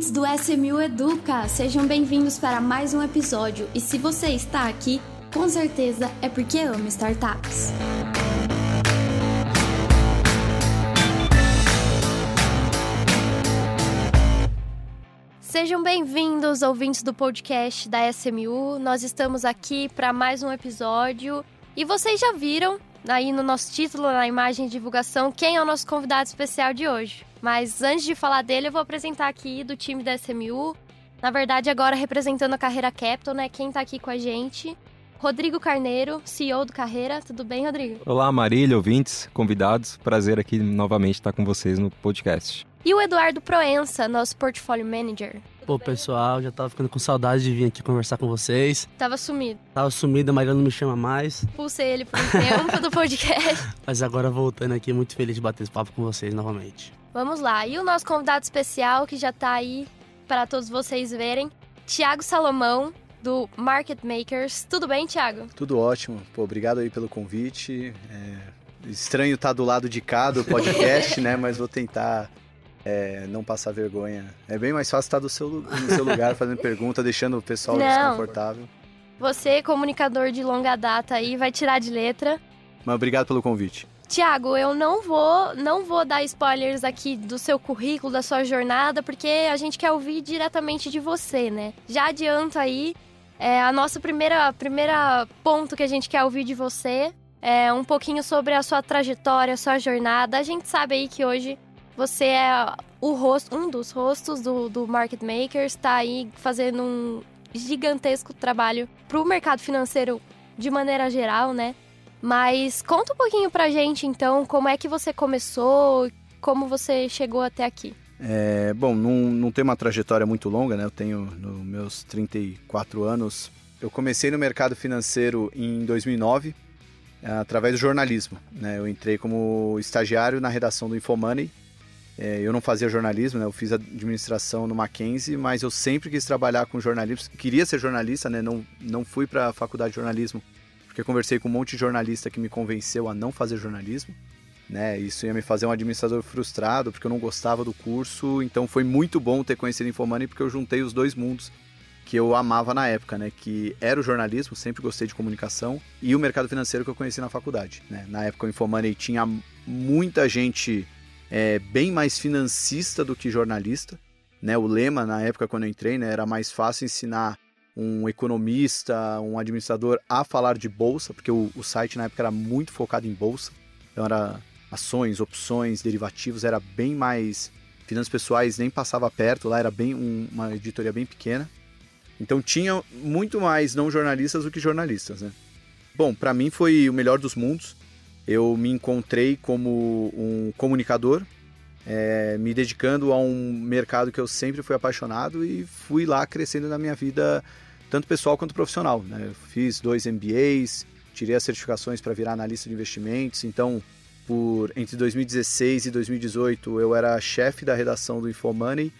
ouvintes do SMU Educa! Sejam bem-vindos para mais um episódio. E se você está aqui, com certeza é porque ama startups. Sejam bem-vindos, ouvintes do podcast da SMU. Nós estamos aqui para mais um episódio. E vocês já viram aí no nosso título, na imagem de divulgação, quem é o nosso convidado especial de hoje. Mas antes de falar dele, eu vou apresentar aqui do time da SMU. Na verdade, agora representando a Carreira Capital, né? Quem tá aqui com a gente? Rodrigo Carneiro, CEO do Carreira. Tudo bem, Rodrigo? Olá, Marília, ouvintes, convidados. Prazer aqui novamente estar com vocês no podcast. E o Eduardo Proença, nosso Portfolio Manager. Pô, pessoal, já tava ficando com saudade de vir aqui conversar com vocês. Tava sumido. Tava sumido, a Maria não me chama mais. Pulsei ele por um tempo do podcast. Mas agora voltando aqui, muito feliz de bater esse papo com vocês novamente. Vamos lá. E o nosso convidado especial, que já tá aí para todos vocês verem, Tiago Salomão, do Market Makers. Tudo bem, Tiago? Tudo ótimo. Pô, obrigado aí pelo convite. É estranho estar tá do lado de cá do podcast, né? Mas vou tentar é, não passar vergonha. É bem mais fácil estar do seu, no seu lugar fazendo pergunta, deixando o pessoal não. desconfortável. Você, comunicador de longa data aí, vai tirar de letra. Mas obrigado pelo convite. Tiago, eu não vou, não vou dar spoilers aqui do seu currículo, da sua jornada, porque a gente quer ouvir diretamente de você, né? Já adianto aí, é, a nossa primeira, primeira ponto que a gente quer ouvir de você é um pouquinho sobre a sua trajetória, a sua jornada. A gente sabe aí que hoje você é o rosto, um dos rostos do, do Market Makers, está aí fazendo um gigantesco trabalho para o mercado financeiro de maneira geral, né? Mas conta um pouquinho pra gente, então, como é que você começou, como você chegou até aqui. É, bom, não, não tem uma trajetória muito longa, né? Eu tenho nos meus 34 anos. Eu comecei no mercado financeiro em 2009, através do jornalismo. Né? Eu entrei como estagiário na redação do Infomoney. É, eu não fazia jornalismo, né? Eu fiz administração no Mackenzie, mas eu sempre quis trabalhar com jornalismo. Queria ser jornalista, né? Não, não fui para a faculdade de jornalismo porque conversei com um monte de jornalista que me convenceu a não fazer jornalismo. Né? Isso ia me fazer um administrador frustrado, porque eu não gostava do curso. Então foi muito bom ter conhecido Infomoney, porque eu juntei os dois mundos que eu amava na época, né? Que era o jornalismo, sempre gostei de comunicação, e o mercado financeiro que eu conheci na faculdade. Né? Na época o Infomoney tinha muita gente é, bem mais financista do que jornalista. Né? O lema na época quando eu entrei né, era mais fácil ensinar um economista, um administrador a falar de bolsa, porque o, o site na época era muito focado em bolsa. Então era ações, opções, derivativos, era bem mais finanças pessoais nem passava perto, lá era bem um, uma editoria bem pequena. Então tinha muito mais não jornalistas do que jornalistas, né? Bom, para mim foi o melhor dos mundos. Eu me encontrei como um comunicador, é, me dedicando a um mercado que eu sempre fui apaixonado e fui lá crescendo na minha vida, tanto pessoal quanto profissional. Né? Eu fiz dois MBAs, tirei as certificações para virar analista de investimentos, então por entre 2016 e 2018 eu era chefe da redação do InfoMoney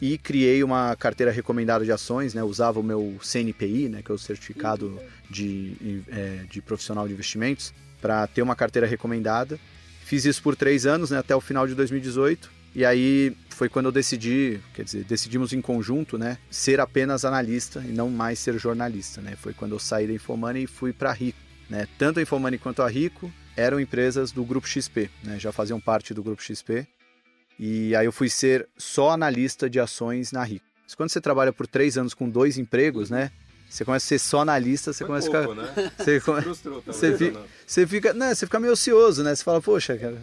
e criei uma carteira recomendada de ações, né? usava o meu CNPI, né? que é o certificado de, é, de profissional de investimentos, para ter uma carteira recomendada Fiz isso por três anos, né, até o final de 2018. E aí foi quando eu decidi, quer dizer, decidimos em conjunto, né, ser apenas analista e não mais ser jornalista, né? Foi quando eu saí da Infomoney e fui para Rico, né? Tanto a Infomoney quanto a Rico eram empresas do grupo XP, né? Já faziam parte do grupo XP. E aí eu fui ser só analista de ações na Rico. Mas quando você trabalha por três anos com dois empregos, né? Você começa a ser só analista, você Foi começa pouco, a ficar. Né? Você, come... Frustrou, você, fica... você fica. Não, você fica meio ocioso, né? Você fala, poxa, cara,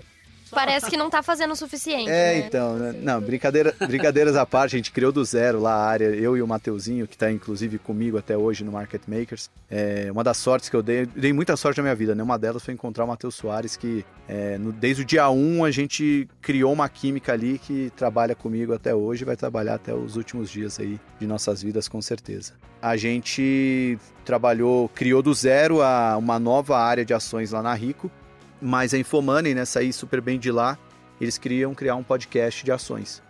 Parece que não tá fazendo o suficiente. É, né? então, né? não, brincadeira, brincadeiras à parte, a gente criou do zero lá a área, eu e o Mateuzinho, que tá inclusive comigo até hoje no Market Makers. É, uma das sortes que eu dei, dei muita sorte na minha vida, né? Uma delas foi encontrar o Matheus Soares, que é, no, desde o dia 1 a gente criou uma química ali que trabalha comigo até hoje, vai trabalhar até os últimos dias aí de nossas vidas, com certeza. A gente trabalhou, criou do zero a, uma nova área de ações lá na Rico, mas a Infomoney, né, saí super bem de lá, eles queriam criar um podcast de ações.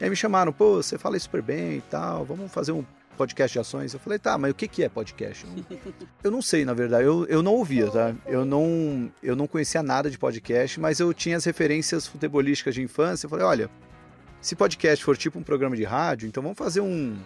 E aí me chamaram, pô, você fala super bem e tal, vamos fazer um podcast de ações? Eu falei, tá, mas o que, que é podcast? eu não sei, na verdade, eu, eu não ouvia, tá? Eu não, eu não conhecia nada de podcast, mas eu tinha as referências futebolísticas de infância. Eu falei, olha, se podcast for tipo um programa de rádio, então vamos fazer um,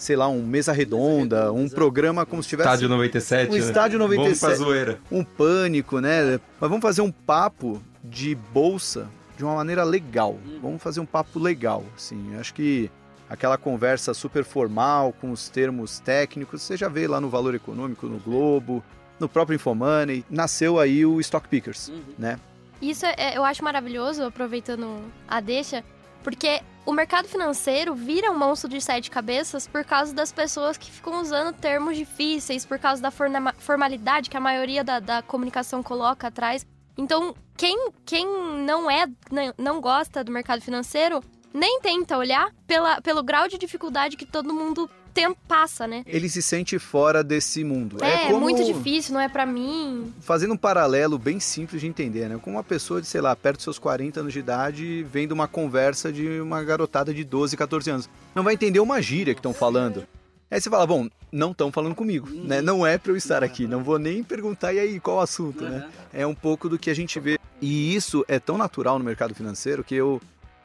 sei lá, um mesa redonda, um programa como se tivesse Estádio 97. um né? estádio Vamos 97, pra zoeira. um pânico, né? Mas vamos fazer um papo de bolsa de uma maneira legal. Vamos fazer um papo legal, assim. Eu acho que aquela conversa super formal com os termos técnicos, você já vê lá no Valor Econômico, no Globo, no próprio Infomoney, nasceu aí o Stock Pickers, né? Isso é- eu acho maravilhoso, aproveitando a deixa, porque o mercado financeiro vira um monstro de sete cabeças por causa das pessoas que ficam usando termos difíceis, por causa da formalidade que a maioria da, da comunicação coloca atrás. Então, quem, quem não é, não- não gosta do mercado financeiro, nem tenta olhar pela, pelo grau de dificuldade que todo mundo tem, passa, né? Ele se sente fora desse mundo. É, como... muito difícil, não é pra mim. fazendo um paralelo bem simples de entender, né? Com uma pessoa de, sei lá, perto dos seus 40 anos de idade, vendo uma conversa de uma garotada de 12, 14 anos. Não vai entender uma gíria que estão falando. Aí você fala, bom, não estão falando comigo, né? Não é para eu estar aqui, não vou nem perguntar, e aí, qual o assunto, né? É um pouco do que a gente vê. E isso é tão natural no mercado financeiro que eu,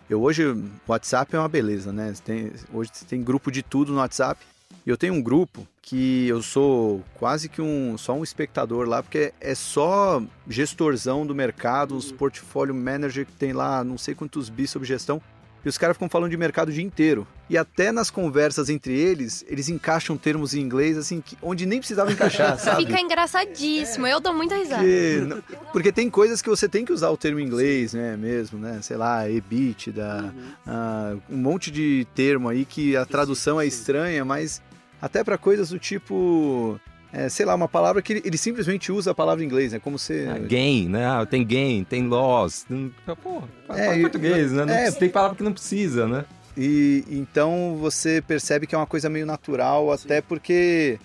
eu hoje, o WhatsApp é uma beleza, né? Tem, hoje você tem grupo de tudo no WhatsApp. E eu tenho um grupo que eu sou quase que um só um espectador lá, porque é só gestorzão do mercado, os portfólio manager que tem lá não sei quantos bis sob gestão. E os caras ficam falando de mercado o dia inteiro. E até nas conversas entre eles, eles encaixam termos em inglês, assim, que- onde nem precisava encaixar, sabe? Fica engraçadíssimo, eu dou muita risada. Porque, não- porque tem coisas que você tem que usar o termo em inglês, né, mesmo, né? Sei lá, EBITDA, ah, um monte de termo aí que a tradução é estranha, mas até para coisas do tipo, é, sei lá, uma palavra que ele, ele simplesmente usa a palavra em inglês, né? Como você... Ah, gain, né? Ah, tem gain, tem loss. Tem- Pô, fala É, fala português, né? Não é. precisa- tem palavra que não precisa, né? E então você percebe que é uma coisa meio natural, até porque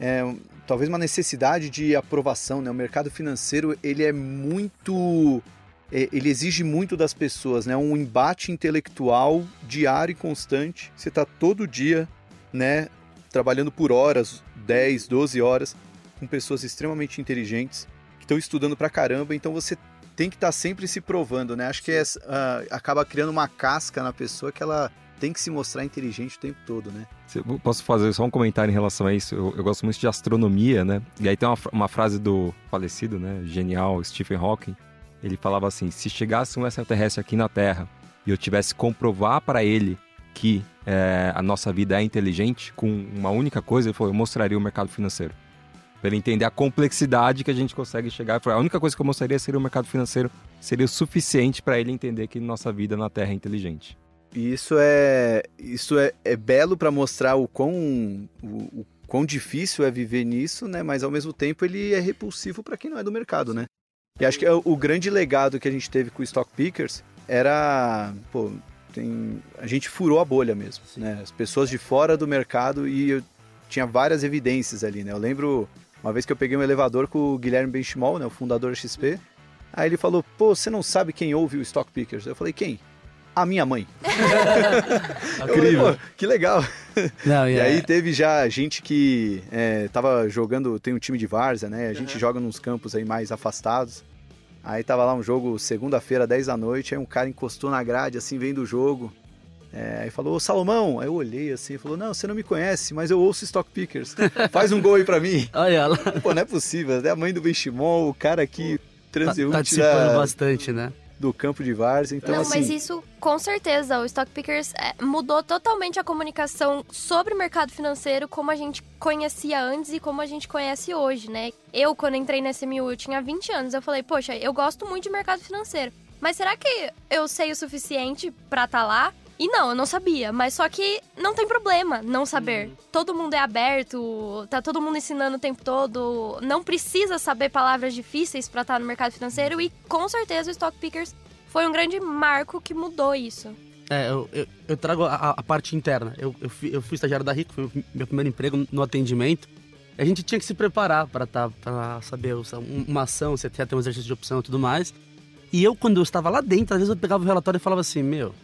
é talvez uma necessidade de aprovação, né? O mercado financeiro ele é muito, é, ele exige muito das pessoas, né? Um embate intelectual diário e constante. Você está todo dia, né? Trabalhando por horas, 10, 12 horas, com pessoas extremamente inteligentes que estão estudando pra caramba. Então você tem que estar sempre se provando, né? Acho que é, ah, acaba criando uma casca na pessoa que ela tem que se mostrar inteligente o tempo todo, né? Eu Posso fazer só um comentário em relação a isso? Eu, eu gosto muito de astronomia, né? E aí tem uma, uma frase do falecido, né? Genial, Stephen Hawking. Ele falava assim: se chegasse um extraterrestre aqui na Terra e eu tivesse que comprovar para ele que é, a nossa vida é inteligente com uma única coisa, ele falou: eu mostraria o mercado financeiro. Para ele entender a complexidade que a gente consegue chegar. Ele falou, a única coisa que eu mostraria seria o mercado financeiro, seria o suficiente para ele entender que nossa vida na Terra é inteligente. E isso é, isso é, é belo para mostrar o quão, o, o quão difícil é viver nisso, né? Mas ao mesmo tempo ele é repulsivo para quem não é do mercado, né? E acho que é o, grande legado que a gente teve com o Stock Pickers era, pô, tem, a gente furou a bolha mesmo, né? As pessoas de fora do mercado e eu tinha várias evidências ali, né? Eu lembro uma vez que eu peguei um elevador com o Guilherme Benchimol, né, o fundador da XP. Aí ele falou: "Pô, você não sabe quem ouve o Stock Pickers?" Eu falei: "Quem?" A minha mãe. "Pô, que legal. Não, E é- aí teve já gente que é, tava jogando, tem um time de várzea, né? A gente joga nos campos aí mais afastados. Aí tava lá um jogo segunda-feira, 10 da noite, aí um cara encostou na grade, assim, vendo o jogo. É, aí falou, ô Salomão, aí eu olhei assim, falou, não, você não me conhece, mas eu ouço Stock Pickers. Faz um gol aí pra mim. Olha lá. Pô, não é possível, até a mãe do Benchimol, o cara aqui, Tá, transeunte participando da- bastante, né? Do campo de várzea. Então, não, assim, mas isso, com certeza, o Stock Pickers é, mudou totalmente a comunicação sobre o mercado financeiro como a gente conhecia antes e como a gente conhece hoje, né? Eu, quando entrei na SMU, eu tinha 20 anos, eu falei, poxa, eu gosto muito de mercado financeiro, mas será que eu sei o suficiente pra estar lá? E não, eu não sabia, mas só que não tem problema não saber. Todo mundo é aberto, tá todo mundo ensinando o tempo todo, não precisa saber palavras difíceis pra estar no mercado financeiro e com certeza o Stock Pickers foi um grande marco que mudou isso. É, eu, eu, eu trago a, a parte interna. Eu, eu, fui, eu fui estagiário da Rico, foi o meu primeiro emprego no atendimento. A gente tinha que se preparar para tá, pra saber uma ação, você tinha ter um exercício de opção e tudo mais. E eu, quando eu estava lá dentro, às vezes eu pegava o relatório e falava assim: Meu,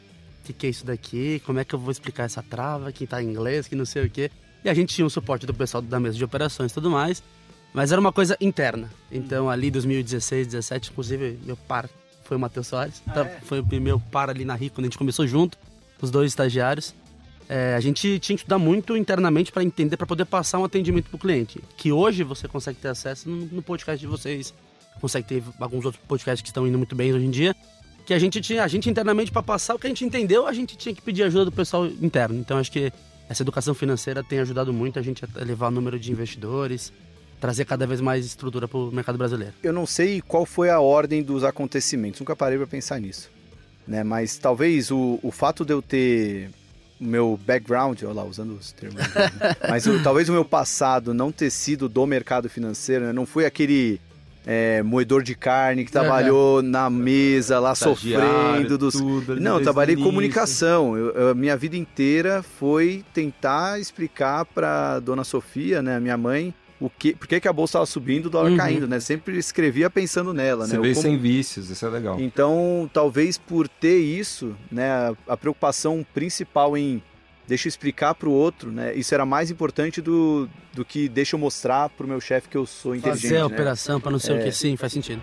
que, que é isso daqui? Como é que eu vou explicar essa trava? Que tá em inglês, que não sei o quê. E a gente tinha um suporte do pessoal da mesa de operações e tudo mais. Mas era uma coisa interna. Então, ali 2016, 17, inclusive, meu par foi o Matheus Soares. Então, Foi o meu par ali na Rico, quando a gente começou junto. os dois estagiários. É, a gente tinha que estudar muito internamente para entender, para poder passar um atendimento para o cliente. Que hoje você consegue ter acesso no, no, podcast de vocês, consegue ter alguns outros podcasts que estão indo muito bem hoje em dia. Que a gente tinha, a gente internamente para passar o que a gente entendeu, a gente tinha que pedir ajuda do pessoal interno. Então acho que essa educação financeira tem ajudado muito a gente a elevar o número de investidores, trazer cada vez mais estrutura para o mercado brasileiro. Eu não sei qual foi a ordem dos acontecimentos, nunca parei para pensar nisso. Né? Mas talvez o, o fato de eu ter o meu background, olha lá, usando os termos, né? mas o, talvez o meu passado não ter sido do mercado financeiro, né? não fui aquele é, moedor de carne que trabalhou na mesa lá sofrendo dos. Tudo, não, eu trabalhei em comunicação. Eu, minha vida inteira foi tentar explicar para dona Sofia, né, minha mãe, o que, por que, que a bolsa estava subindo, o dólar uhum. caindo, né? Sempre escrevia pensando nela, Você né? Vê como... sem vícios, isso é legal. Então, talvez por ter isso, né, a, a preocupação principal em deixa eu explicar para o outro, né? Isso era mais importante do, do que deixa eu mostrar para o meu chefe que eu sou inteligente. Fazer a né? operação para não ser é... o que, sim, faz sentido.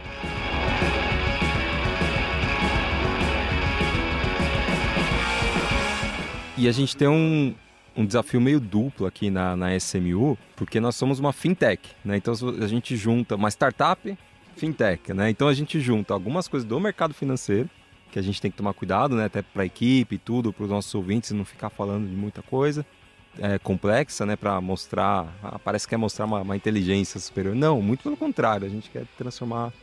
E a gente tem um, um desafio meio duplo aqui na, na SMU, porque nós somos uma fintech, né? Então a gente junta uma startup, fintech, né? Então a gente junta algumas coisas do mercado financeiro, que a gente tem que tomar cuidado, né? Até para a equipe e tudo, para os nossos ouvintes não ficar falando de muita coisa é, complexa, né? Para mostrar, ah, parece que quer mostrar uma, uma, inteligência superior. Não, muito pelo contrário, a gente quer transformar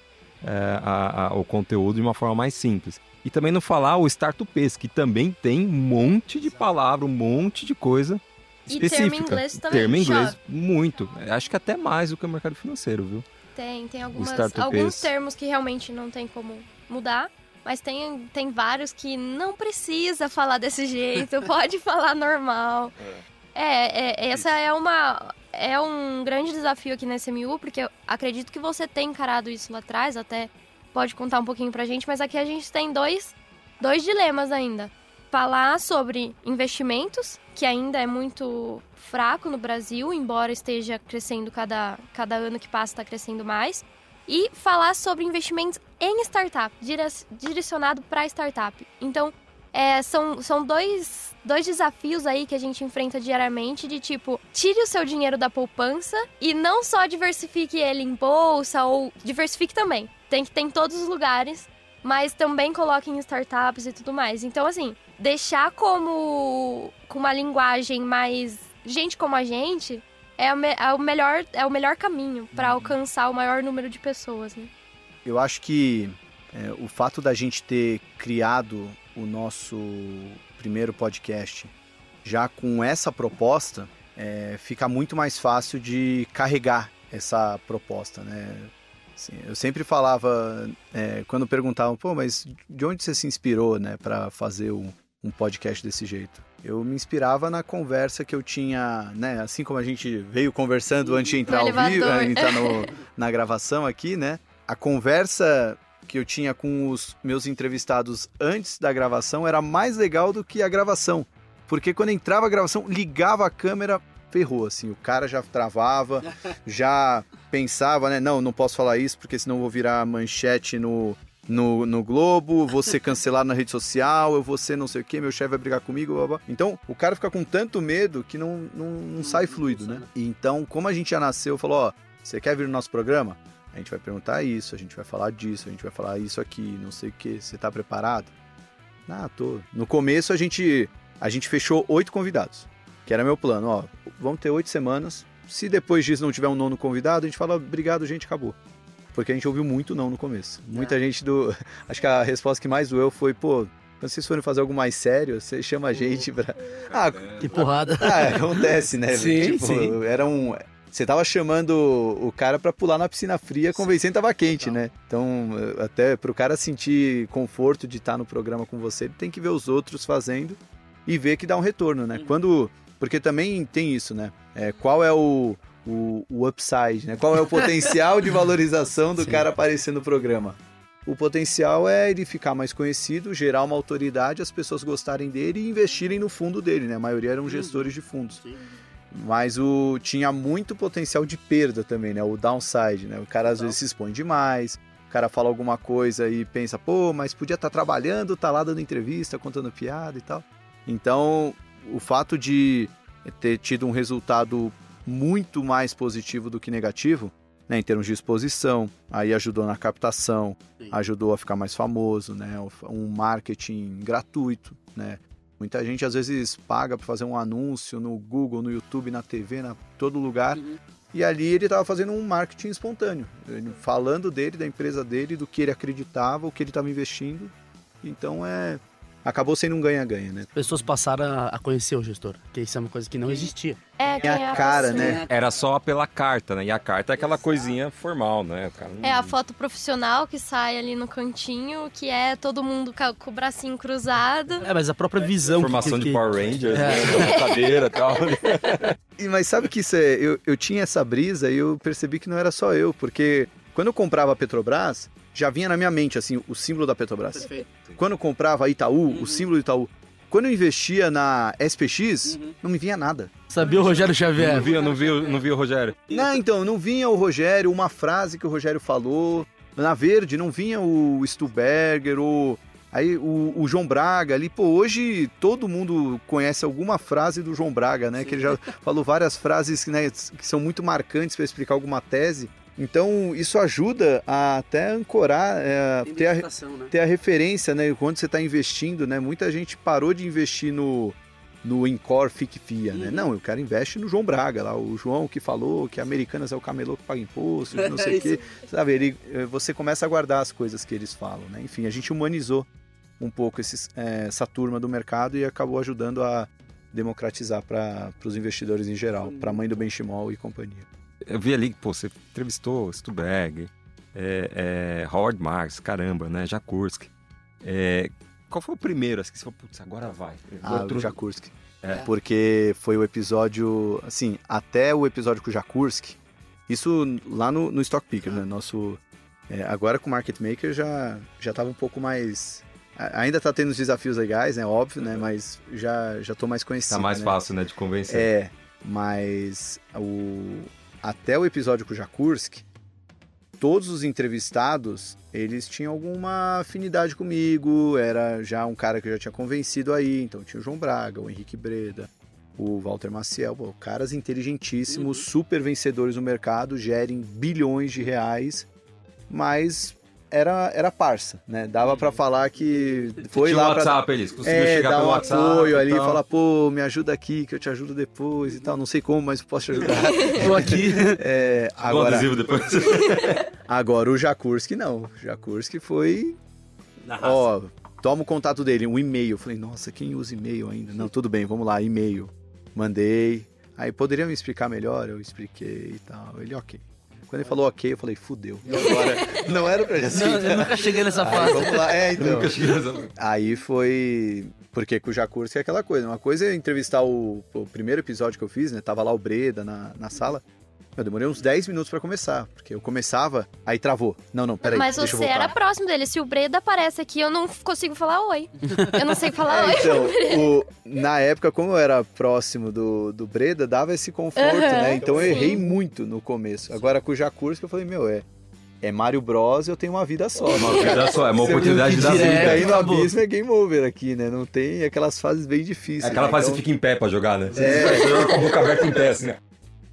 é, a, a, o conteúdo de uma forma mais simples. E também não falar o Startupês, que também tem um monte de palavra, um monte de coisa específica. E termo inglês também. Termo inglês, muito. Acho que até mais do que o mercado financeiro, viu? Tem, tem algumas, alguns termos que realmente não tem como mudar. Mas tem, tem vários que não precisa falar desse jeito, pode falar normal. É, é, é essa é uma é um grande desafio aqui na SMU, porque eu acredito que você tem encarado isso lá atrás, até pode contar um pouquinho pra gente, mas aqui a gente tem dois, dois dilemas ainda. Falar sobre investimentos, que ainda é muito fraco no Brasil, embora esteja crescendo cada, cada ano que passa, está crescendo mais. E falar sobre investimentos em startup, direcionado para startup. Então, é, são, são dois, dois desafios aí que a gente enfrenta diariamente de tipo, tire o seu dinheiro da poupança e não só diversifique ele em bolsa ou diversifique também. Tem que ter em todos os lugares, mas também coloque em startups e tudo mais. Então, assim, deixar como com uma linguagem mais gente como a gente é o, me, é o melhor é o melhor caminho para uhum. alcançar o maior número de pessoas, né? Eu acho que é, o fato da gente ter criado o nosso primeiro podcast já com essa proposta, é, fica muito mais fácil de carregar essa proposta, né? Assim, eu sempre falava, é, quando perguntavam, pô, mas de onde você se inspirou, né, para fazer um, um, podcast desse jeito? Eu me inspirava na conversa que eu tinha, né, assim como a gente veio conversando antes de entrar ao vivo, entrar no, na gravação aqui, né? A conversa que eu tinha com os meus entrevistados antes da gravação era mais legal do que a gravação. Porque quando entrava a gravação, ligava a câmera, ferrou, assim, o cara já travava, já pensava, né, não, não posso falar isso porque senão vou virar manchete no, no, no Globo, vou ser cancelado na rede social, eu vou ser não sei o que, meu chefe vai brigar comigo, blá, blá. Então, o cara fica com tanto medo que não, não, não sai fluido, né? E então, como a gente já nasceu, falou, ó, você quer vir no nosso programa? A gente vai perguntar isso, a gente vai falar disso, a gente vai falar isso aqui, não sei o que. Você tá preparado? Ah, tô. No começo a gente a gente fechou oito convidados, que era meu plano. Ó, vamos ter oito semanas. Se depois disso não tiver um nono convidado, a gente fala obrigado, gente, acabou. Porque a gente ouviu muito não no começo. Muita é. gente do. Acho que a resposta que mais doeu foi, pô, quando vocês forem fazer algo mais sério, você chama a gente pra. Ah, que porrada. Ah, acontece, né? Sim, tipo, sim. Era um. Você tava chamando o cara para pular na piscina fria, convencendo tava quente, né? Então, até pro cara sentir conforto de estar no programa com você, ele tem que ver os outros fazendo e ver que dá um retorno, né? Uhum. Quando. Porque também tem isso, né? É, qual é o, o, o, upside, né? Qual é o potencial de valorização do Sim. cara aparecer no programa? O potencial é ele ficar mais conhecido, gerar uma autoridade, as pessoas gostarem dele e investirem no fundo dele, né? A maioria eram gestores de fundos. Sim. Mas o tinha muito potencial de perda também, né? O downside, né? O cara às vezes se expõe demais, o cara fala alguma coisa e pensa, pô, mas podia estar tá trabalhando, tá lá dando entrevista, contando piada e tal. Então, o fato de ter tido um resultado muito mais positivo do que negativo, né, em termos de exposição, aí ajudou na captação, Sim. ajudou a ficar mais famoso, né, um marketing gratuito, né. Muita gente às vezes paga para fazer um anúncio no Google, no YouTube, na TV, na todo lugar, Uhum. e ali ele estava fazendo um marketing espontâneo, ele falando dele, da empresa dele, do que ele acreditava, o que ele estava investindo. Então é acabou sendo um ganha-ganha, né? Pessoas passaram a conhecer o gestor, que isso é uma coisa que não existia. É, é a cara, pessoa. né? Era só pela carta, né? E a carta é aquela coisinha formal, né? O cara não- É a foto profissional que sai ali no cantinho, que é todo mundo com o bracinho cruzado. É, mas a própria visão. que- Formação que, de Power Rangers, É. né? Cadeira e tal. E, mas sabe que isso é, eu, eu tinha essa brisa e eu percebi que não era só eu, porque quando eu comprava a Petrobras, já vinha na minha mente assim o símbolo da Petrobras. Perfeito. Quando eu comprava a Itaú, Uhum. o símbolo do Itaú. Quando eu investia na SPX, Uhum. não me vinha nada. Sabia o Rogério Não Xavier? vi, não vi, não vi o Rogério. Não, então, não vinha o Rogério, uma frase que o Rogério falou. Na Verde, não vinha o Stuberger, ou aí o, o João Braga ali. Pô, hoje todo mundo conhece alguma frase do João Braga, né? Que ele já falou várias frases né, que são muito marcantes para explicar alguma tese. Então, isso ajuda a até ancorar, é, ter, a, né? ter a referência, né? Quando você está investindo, né? Muita gente parou de investir no, no Incor Fic Fia, né? Uhum. Não, o cara investe no João Braga, lá, o João que falou que Americanas é o camelô que paga imposto, não sei o É quê. Sabe, ele, eh, você começa a guardar as coisas que eles falam, né? Enfim, a gente humanizou um pouco esses, eh, essa turma do mercado e acabou ajudando a democratizar para os investidores em geral, para a mãe do Benchimol e companhia. Eu vi ali, pô, você entrevistou Stuberg, é, é, Howard Marks, caramba, né? Jakurski. É, qual foi o primeiro? Assim, que você falou, putz, agora vai. Ah, Outro- o Jakurski. É. Porque foi o episódio, assim, até o episódio com o Jakurski, isso lá no, no Stock Picker, né? Nosso. é, agora com o Market Maker já, já tava um pouco mais. Ainda tá tendo os desafios legais, né? Óbvio, né? Mas já, já tô mais conhecido. Tá mais né? fácil, né, de convencer. É, mas o até o episódio com o Jakurski, todos os entrevistados, eles tinham alguma afinidade comigo, era já um cara que eu já tinha convencido aí, então tinha o João Braga, o Henrique Breda, o Walter Maciel, pô, caras inteligentíssimos, Uhum. super vencedores no mercado, gerem bilhões de reais, mas era, era parça, né? Dava pra falar que foi Tinha lá o pra WhatsApp, eles conseguiu é, chegar dar pelo um WhatsApp. apoio ali, tal. falar, pô, me ajuda aqui, que eu te ajudo depois e tal. Não sei como, mas posso te ajudar. Tô aqui. É, agora, adesivo depois. agora o Jakurski não. O Jakurski foi, Na raça. ó, toma o contato dele, um e-mail. Eu falei, nossa, quem usa e-mail ainda? Não, tudo bem, vamos lá, e-mail. Mandei. Aí, poderia me explicar melhor? Eu expliquei e tal. Ele, ok. Quando ele falou ok, eu falei, fudeu. E agora? não era pra gente Não, eu nunca cheguei nessa Aí, fase. vamos lá, é, então. Nunca cheguei nessa- Aí foi. Porque com o Jacurski é aquela coisa. Uma coisa é entrevistar o, o primeiro episódio que eu fiz, né? Tava lá o Breda na, na sala. Eu demorei uns 10 minutos pra começar. Porque eu começava, aí travou. Não, não, peraí. Mas deixa eu você era próximo dele. Se o Breda aparece aqui, eu não consigo falar oi. Eu não sei falar É, oi. então, o- na época, como eu era próximo do, do Breda, dava esse conforto, Aham, né? Então eu sim. errei muito no começo. Agora com o Jacurski eu falei, meu, é, é Mario Bros, eu tenho uma vida só. Uma vida só, é uma oportunidade que da vida. Fica aí no acabou. abismo é game over aqui, né? Não tem aquelas fases bem difíceis. É aquela né? fase que Então- você fica em pé pra jogar, né? Você É. você joga com a boca aberta em pé, assim, né?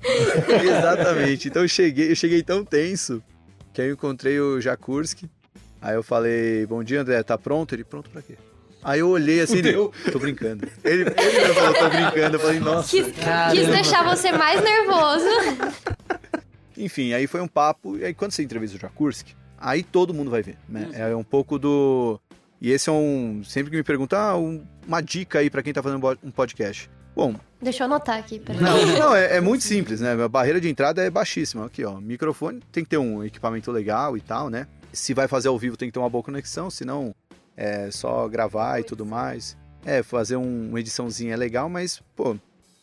Exatamente. Então eu cheguei, eu cheguei tão tenso que aí eu encontrei o Jakurski. Aí eu falei, bom dia, André, tá pronto? Ele, pronto pra quê? Aí eu olhei assim, ele, tô brincando. Ele, ele me falou, tô brincando. Eu falei, nossa. Quis, quis deixar você mais nervoso. Enfim, aí foi um papo. E aí quando você entrevista o Jakurski, aí todo mundo vai ver, né? É um pouco do... E esse é um... Sempre que me perguntam, ah, um- uma dica aí pra quem tá fazendo um podcast. Bom, Deixa eu anotar aqui, peraí. Não, não é, é muito simples, né? A barreira de entrada é baixíssima. Aqui, ó. Microfone tem que ter um equipamento legal e tal, né? Se vai fazer ao vivo, tem que ter uma boa conexão, senão é só gravar e tudo mais. É, fazer um- uma ediçãozinha é legal, mas, pô,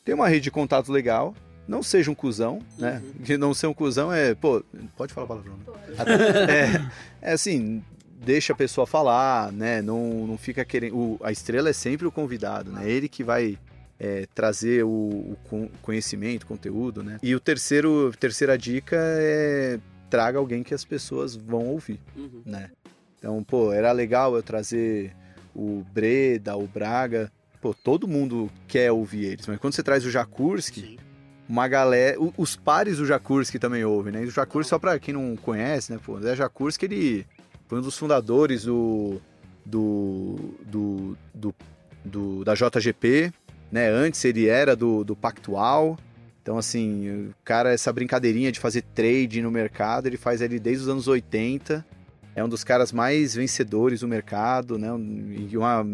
tem uma rede de contato legal. Não seja um cuzão, né? Que não ser um cuzão é, pô, pode falar palavrão, né? É, é assim, deixa a pessoa falar, né? Não, não fica querendo. o- a estrela é sempre o convidado, né? Ele que vai é, trazer o, o con- conhecimento, conteúdo, né? E o terceiro, terceira dica é traga alguém que as pessoas vão ouvir, Uhum. né? Então, pô, era legal eu trazer o Breda, o Braga, pô, todo mundo quer ouvir eles. Mas quando você traz o Jakurski, uma galera. Os pares do Jakurski também ouvem, né? E o Jakurski, só pra quem não conhece, né? Pô, o Jakurski, ele foi um dos fundadores do. do. do, do, do da JGP, né? Antes ele era do, do Pactual. Então, assim, o cara, essa brincadeirinha de fazer trade no mercado, ele faz ali desde os anos 80. É um dos caras mais vencedores do mercado, né? E uma,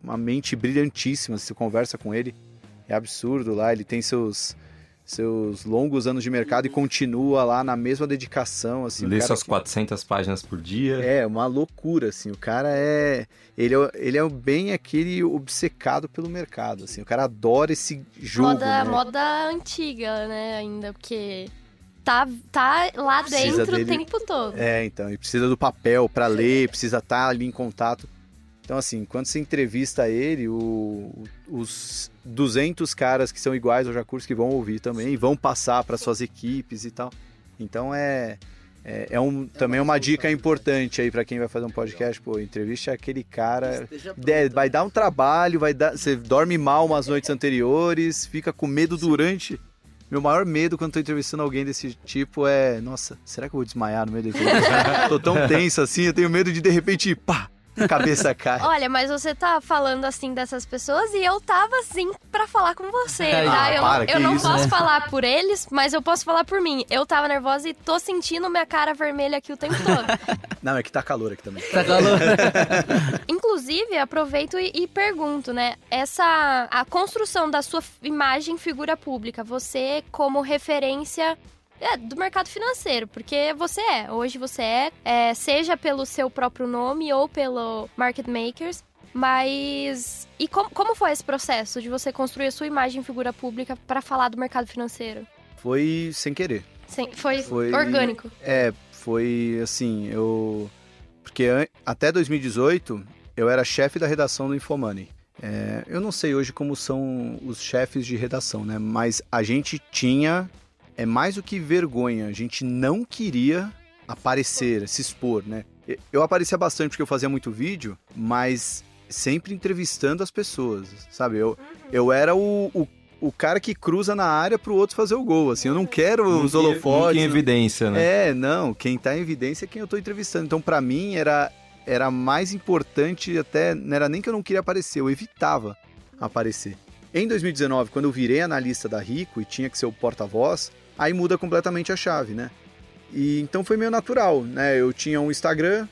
uma mente brilhantíssima. Se você conversa com ele, é absurdo lá. Ele tem seus seus longos anos de mercado e continua lá na mesma dedicação, assim. Lê suas que... 400 páginas por dia. É, uma loucura, assim. O cara é... Ele é, ele é bem aquele obcecado pelo mercado, assim. O cara adora esse jogo, Moda, né? moda antiga, né, ainda, porque... Tá, tá lá precisa dentro dele... o tempo todo. É, então, e precisa do papel para ler, precisa estar tá ali em contato. Então, assim, quando você entrevista ele, o, os 200 caras que são iguais ao Jacurs que vão ouvir também, vão passar para suas equipes e tal. Então, é, é, é um, também uma dica importante aí para quem vai fazer um podcast. Pô, entrevista aquele cara. É, vai dar um trabalho, vai dar, você dorme mal umas noites anteriores, fica com medo durante. Meu maior medo quando tô entrevistando alguém desse tipo é, nossa, será que eu vou desmaiar no meio da entrevista? tô tão tenso assim, eu tenho medo de de repente, pá, cabeça cai. Olha, mas você tá falando assim dessas pessoas e eu tava assim para falar com você, ah, tá? Eu, para, eu não isso, posso né? falar por eles, mas eu posso falar por mim. Eu tava nervosa e tô sentindo minha cara vermelha aqui o tempo todo. Não, é que tá calor aqui também. Tá calor. Inclusive, aproveito e, e pergunto, né? Essa a construção da sua imagem figura pública, você como referência é, do mercado financeiro, porque você é. Hoje você é, é, seja pelo seu próprio nome ou pelo Market Makers. Mas. E com, como foi esse processo de você construir a sua imagem figura pública para falar do mercado financeiro? Foi sem querer. Sem, foi, foi orgânico. É, foi assim, eu. Porque até 2018 eu era chefe da redação do Infomoney. É, eu não sei hoje como são os chefes de redação, né? Mas a gente tinha é mais do que vergonha. A gente não queria aparecer, se expor, né? Eu aparecia bastante porque eu fazia muito vídeo, mas sempre entrevistando as pessoas, sabe? Eu, eu era o, o, o cara que cruza na área pro outro fazer o gol, assim. Eu não quero os holofotes. em evidência, né? É, não. Quem tá em evidência é quem eu tô entrevistando. Então, para mim, era, era mais importante até... Não era nem que eu não queria aparecer, eu evitava aparecer. Em 2019, quando eu virei analista da Rico e tinha que ser o porta-voz, aí muda completamente a chave, né? E então foi meio natural, né? Eu tinha um Instagram,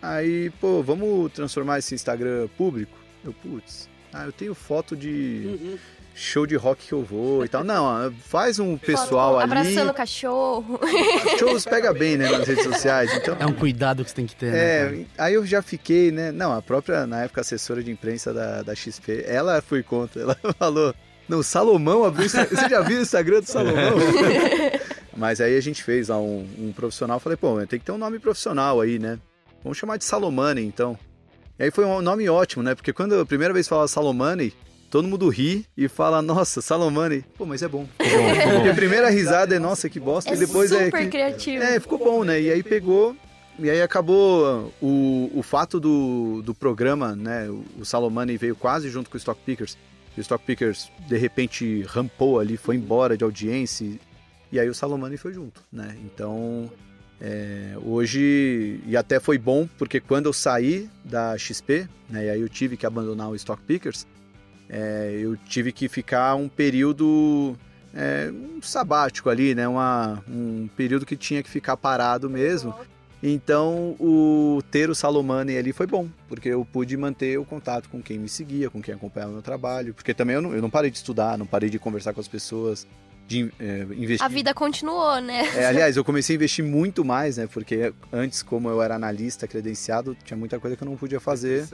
aí, pô, vamos transformar esse Instagram público? Eu, putz, ah, eu tenho foto de show de rock que eu vou e tal. Não, faz um pessoal foto, ali. Abraçando o cachorro. Shows pega bem, né, nas redes sociais. Então, é um cuidado que você tem que ter, é, né? Aí eu já fiquei, né? Não, a própria, na época, assessora de imprensa da, da XP, ela foi contra. Ela falou não, Salomão abriu. Você já viu o Instagram do Salomão? Mas aí a gente fez lá um, um profissional. Falei, pô, tem que ter um nome profissional aí, né? Vamos chamar de Salomane, então. E aí foi um nome ótimo, né? Porque quando a primeira vez fala Salomane, todo mundo ri e fala, nossa, Salomane. Pô, mas é bom. Porque a primeira risada é, nossa, que bosta. É e depois super é. Que... criativo. É, ficou bom, né? E aí pegou. E aí acabou o, o fato do, do programa, né? O, o Salomane veio quase junto com o Stock Pickers o Stock Pickers de repente rampou ali, foi embora de audiência, e aí o Salomani foi junto, né? Então, é, hoje, e até foi bom, porque quando eu saí da XP, né, e aí eu tive que abandonar o Stock Pickers, é, eu tive que ficar um período é, um sabático ali, né? Uma, um período que tinha que ficar parado mesmo. Então, o ter o Salomani ali foi bom, porque eu pude manter o contato com quem me seguia, com quem acompanhava o meu trabalho, porque também eu não, eu não parei de estudar, não parei de conversar com as pessoas, de é, investir. A vida continuou, né? É, aliás, eu comecei a investir muito mais, né? Porque antes, como eu era analista credenciado, tinha muita coisa que eu não podia fazer.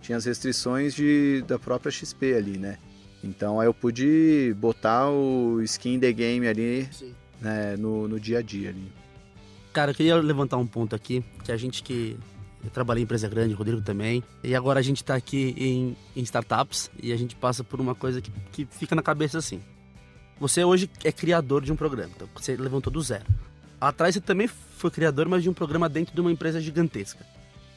Tinha as restrições de, da própria XP ali, né? Então, aí eu pude botar o skin the game ali né, no, no dia a dia ali. Cara, eu queria levantar um ponto aqui, que a gente que eu trabalhei em empresa grande, o Rodrigo também, e agora a gente está aqui em, em, startups e a gente passa por uma coisa que, que fica na cabeça assim. Você hoje é criador de um programa, então você levantou do zero. Atrás você também foi criador, mas de um programa dentro de uma empresa gigantesca.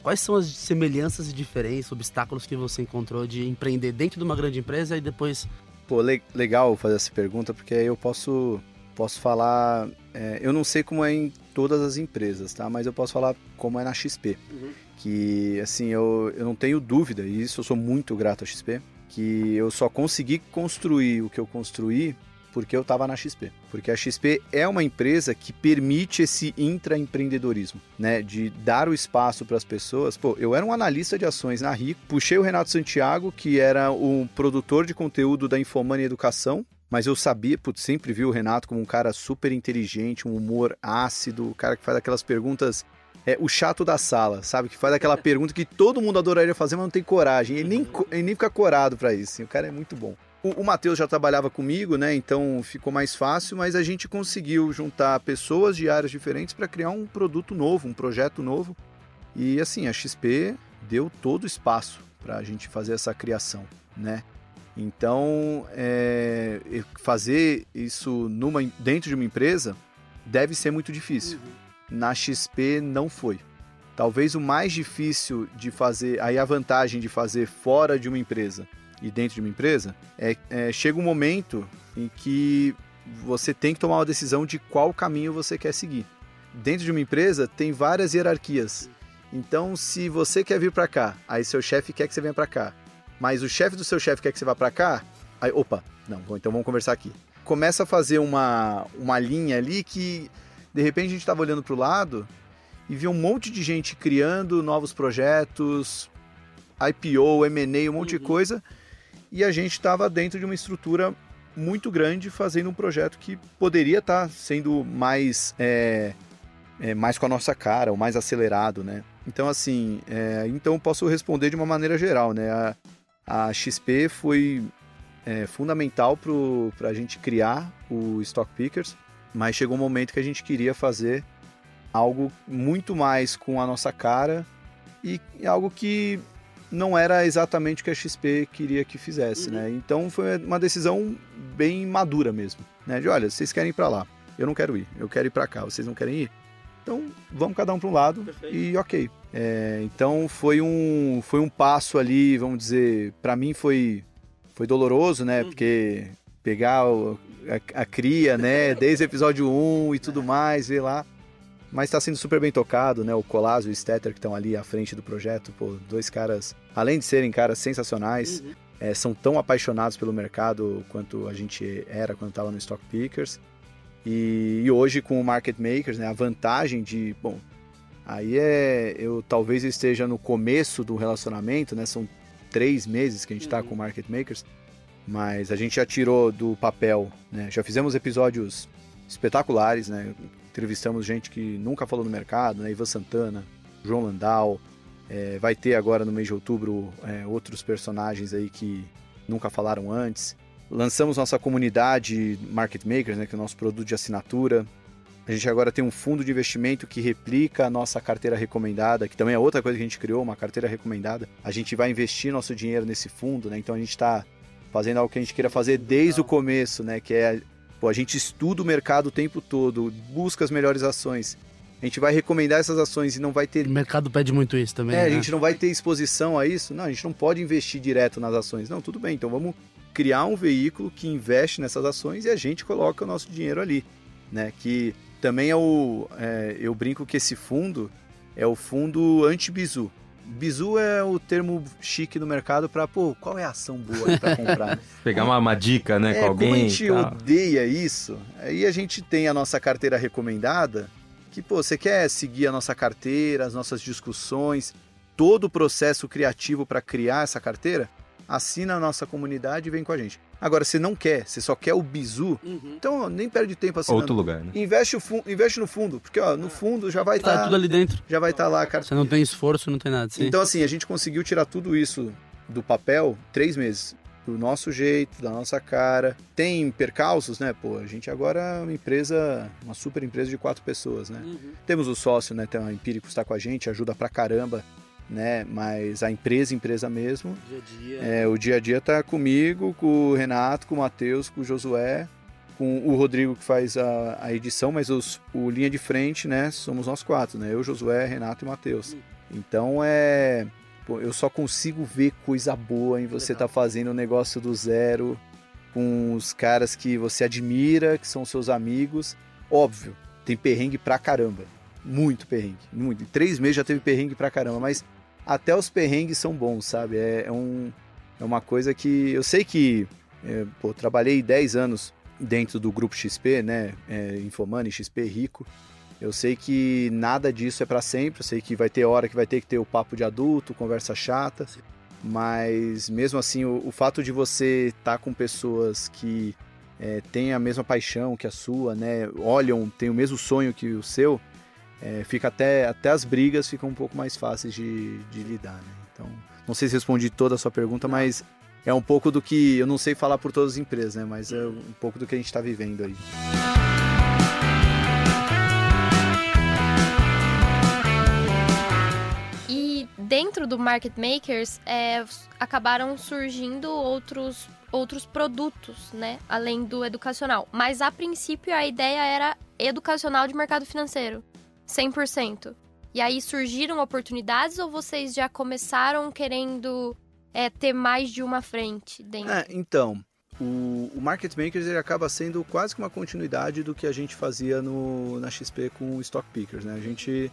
Quais são as semelhanças e diferenças, obstáculos que você encontrou de empreender dentro de uma grande empresa e depois. Pô, le legal fazer essa pergunta, porque aí eu posso, posso falar. É, eu não sei como é em todas as empresas, tá? Mas eu posso falar como é na XP. Uhum. Que, assim, eu, eu não tenho dúvida, e isso eu sou muito grato à XP, que eu só consegui construir o que eu construí porque eu estava na XP. Porque a XP é uma empresa que permite esse intraempreendedorismo, né? De dar o espaço para as pessoas. Pô, eu era um analista de ações na RICO, puxei o Renato Santiago, que era o produtor de conteúdo da Infomania Educação, mas eu sabia, putz, sempre vi o Renato como um cara super inteligente, um humor ácido, o cara que faz aquelas perguntas é o chato da sala, sabe? Que faz aquela pergunta que todo mundo adoraria fazer, mas não tem coragem. Ele nem, ele nem fica corado para isso. Assim. O cara é muito bom. O, o Matheus já trabalhava comigo, né? Então ficou mais fácil, mas a gente conseguiu juntar pessoas de áreas diferentes para criar um produto novo, um projeto novo. E assim, a XP deu todo o espaço para a gente fazer essa criação, né? Então, é, fazer isso numa, dentro de uma empresa deve ser muito difícil. Uhum. Na XP não foi. Talvez o mais difícil de fazer, aí a vantagem de fazer fora de uma empresa e dentro de uma empresa, é, é, chega um momento em que você tem que tomar uma decisão de qual caminho você quer seguir. Dentro de uma empresa tem várias hierarquias. Então, se você quer vir para cá, aí seu chefe quer que você venha para cá, mas o chefe do seu chefe quer que você vá para cá, aí, opa, não, então vamos conversar aqui. Começa a fazer uma, uma linha ali que, de repente, a gente estava olhando para o lado e viu um monte de gente criando novos projetos, IPO, M&A, um monte uhum. de coisa, e a gente estava dentro de uma estrutura muito grande fazendo um projeto que poderia estar tá sendo mais é, é, mais com a nossa cara, ou mais acelerado, né? Então assim, é, então posso responder de uma maneira geral, né? A, a XP foi é, fundamental para a gente criar o Stock Pickers, mas chegou um momento que a gente queria fazer algo muito mais com a nossa cara e algo que não era exatamente o que a XP queria que fizesse, uhum. né? Então foi uma decisão bem madura mesmo, né? De olha, vocês querem ir para lá, eu não quero ir, eu quero ir para cá, vocês não querem ir? Então vamos cada um para um lado Perfeito. e ok. É, então foi um foi um passo ali, vamos dizer, para mim foi foi doloroso, né? Uhum. Porque pegar o, a, a, cria, né? Desde o episódio 1 e tudo mais, ver lá mas está sendo super bem tocado, né? O Colasso e o Stetter que estão ali à frente do projeto, pô, dois caras, além de serem caras sensacionais, uhum. é, são tão apaixonados pelo mercado quanto a gente era quando estava no Stock Pickers. E, e, hoje com o Market Makers, né? A vantagem de, bom, aí é, eu talvez esteja no começo do relacionamento, né? São três meses que a gente está uhum. com o Market Makers, mas a gente já tirou do papel, né? Já fizemos episódios espetaculares, né? Entrevistamos gente que nunca falou no mercado, né? Ivan Santana, João Landau. É, vai ter agora no mês de outubro é, outros personagens aí que nunca falaram antes. Lançamos nossa comunidade Market Makers, né, que é o nosso produto de assinatura. A gente agora tem um fundo de investimento que replica a nossa carteira recomendada, que também é outra coisa que a gente criou, uma carteira recomendada. A gente vai investir nosso dinheiro nesse fundo, né? Então a gente está fazendo algo que a gente queira fazer desde o começo, né? Que é Pô, a gente estuda o mercado o tempo todo, busca as melhores ações. A gente vai recomendar essas ações e não vai ter. O mercado pede muito isso também. É, né? a gente não vai ter exposição a isso. Não, a gente não pode investir direto nas ações. Não, tudo bem. Então vamos criar um veículo que investe nessas ações e a gente coloca o nosso dinheiro ali, né? Que também é o. É, eu brinco que esse fundo é o fundo anti-bizu. Bizu é o termo chique no mercado para, pô, qual é a ação boa para comprar? Pegar uma, uma, dica, né, é, com alguém. Como a gente odeia isso, aí a gente tem a nossa carteira recomendada, que, pô, você quer seguir a nossa carteira, as nossas discussões, todo o processo criativo para criar essa carteira? assina a nossa comunidade e vem com a gente. Agora, você não quer, você só quer o bizu, uhum. então nem perde tempo assinando. Outro lugar, né? Investe, o investe no fundo, porque ó, no fundo já vai estar... Tá, tá tudo ali dentro. Já vai estar tá lá, cara. Você não tem esforço, não tem nada. Sim. Então, assim, a gente conseguiu tirar tudo isso do papel três meses. Do nosso jeito, da nossa cara. Tem percalços, né? Pô, a gente agora é uma empresa, uma super empresa de quatro pessoas, né? Uhum. Temos o sócio, né? Tem a Empíricos está com a gente, ajuda pra caramba né? Mas a empresa, empresa mesmo. Dia a dia. É, o dia a dia tá comigo, com o Renato, com o Matheus, com o Josué, com o Rodrigo que faz a, a edição, mas os, o linha de frente, né? Somos nós quatro, né? Eu, Josué, Renato e Matheus. Então é. Pô, eu só consigo ver coisa boa em você estar tá fazendo um negócio do zero com os caras que você admira, que são seus amigos. Óbvio, tem perrengue pra caramba. Muito perrengue. Muito. Em três meses já teve perrengue pra caramba, mas até os perrengues são bons, sabe? É, é um, é uma coisa que. Eu sei que. É, pô, trabalhei 10 anos dentro do grupo XP, né? É, Infomani, XP Rico. Eu sei que nada disso é para sempre. Eu sei que vai ter hora que vai ter que ter o papo de adulto, conversa chata. Mas mesmo assim, o, o fato de você estar tá com pessoas que é, têm a mesma paixão que a sua, né? Olham, têm o mesmo sonho que o seu, é, fica até, até as brigas ficam um pouco mais fáceis de, de lidar, né? Então, não sei se respondi toda a sua pergunta, mas é um pouco do que. Eu não sei falar por todas as empresas, né? Mas é um pouco do que a gente está vivendo aí. dentro do Market Makers é, acabaram surgindo outros, outros produtos, né? Além do educacional. Mas a princípio a ideia era educacional de mercado financeiro. 100%. E aí surgiram oportunidades ou vocês já começaram querendo é, ter mais de uma frente dentro? É, então, o, o Market Makers ele acaba sendo quase que uma continuidade do que a gente fazia no, na XP com o Stock Pickers, né? A gente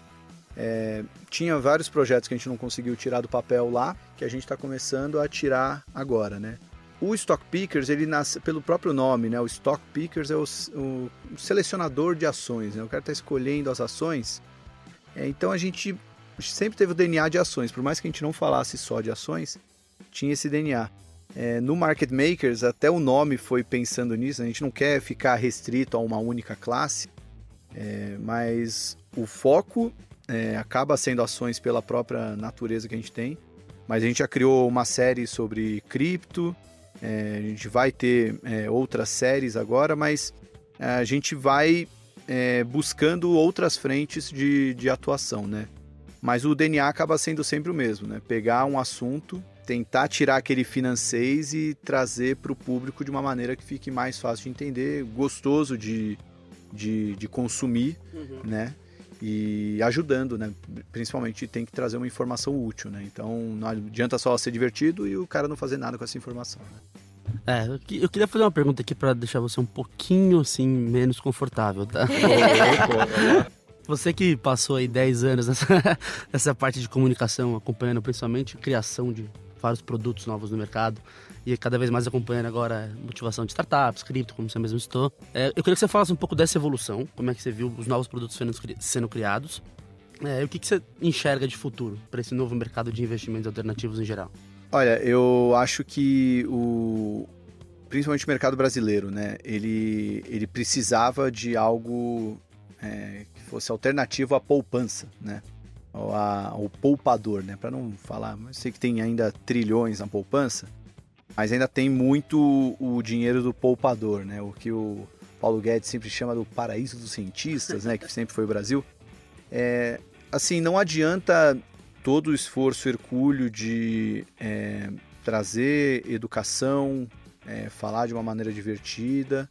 é, tinha vários projetos que a gente não conseguiu tirar do papel lá, que a gente está começando a tirar agora, né? O Stock Pickers, ele nasce pelo próprio nome, né? O Stock Pickers é o, o selecionador de ações, né? O cara está escolhendo as ações. É, então a gente sempre teve o DNA de ações, por mais que a gente não falasse só de ações, tinha esse DNA. É, no Market Makers, até o nome foi pensando nisso, a gente não quer ficar restrito a uma única classe, é, mas o foco é, acaba sendo ações pela própria natureza que a gente tem. Mas a gente já criou uma série sobre cripto, é, a gente vai ter é, outras séries agora, mas é, a gente vai é, buscando outras frentes de, de atuação, né? Mas o DNA acaba sendo sempre o mesmo, né? Pegar um assunto, tentar tirar aquele financês e trazer para o público de uma maneira que fique mais fácil de entender, gostoso de, de, de consumir, uhum. né? E ajudando, né? Principalmente tem que trazer uma informação útil, né? Então não adianta só ser divertido e o cara não fazer nada com essa informação. Né? É, eu queria fazer uma pergunta aqui para deixar você um pouquinho assim menos confortável, tá? você que passou aí 10 anos nessa, nessa parte de comunicação, acompanhando principalmente a criação de vários produtos novos no mercado e cada vez mais acompanhando agora motivação de startups, cripto, como você mesmo citou. É, eu queria que você falasse um pouco dessa evolução, como é que você viu os novos produtos sendo, criados é, e o que, que você enxerga de futuro para esse novo mercado de investimentos alternativos em geral. Olha, eu acho que o principalmente o mercado brasileiro, né? Ele, ele precisava de algo é, que fosse alternativo à poupança, né? Ao poupador, né? Para não falar, eu sei que tem ainda trilhões na poupança, mas ainda tem muito o dinheiro do poupador, né? O que o Paulo Guedes sempre chama do paraíso dos cientistas, né? Que sempre foi o Brasil. É, assim, não adianta todo o esforço hercúleo de é, trazer educação, é, falar de uma maneira divertida,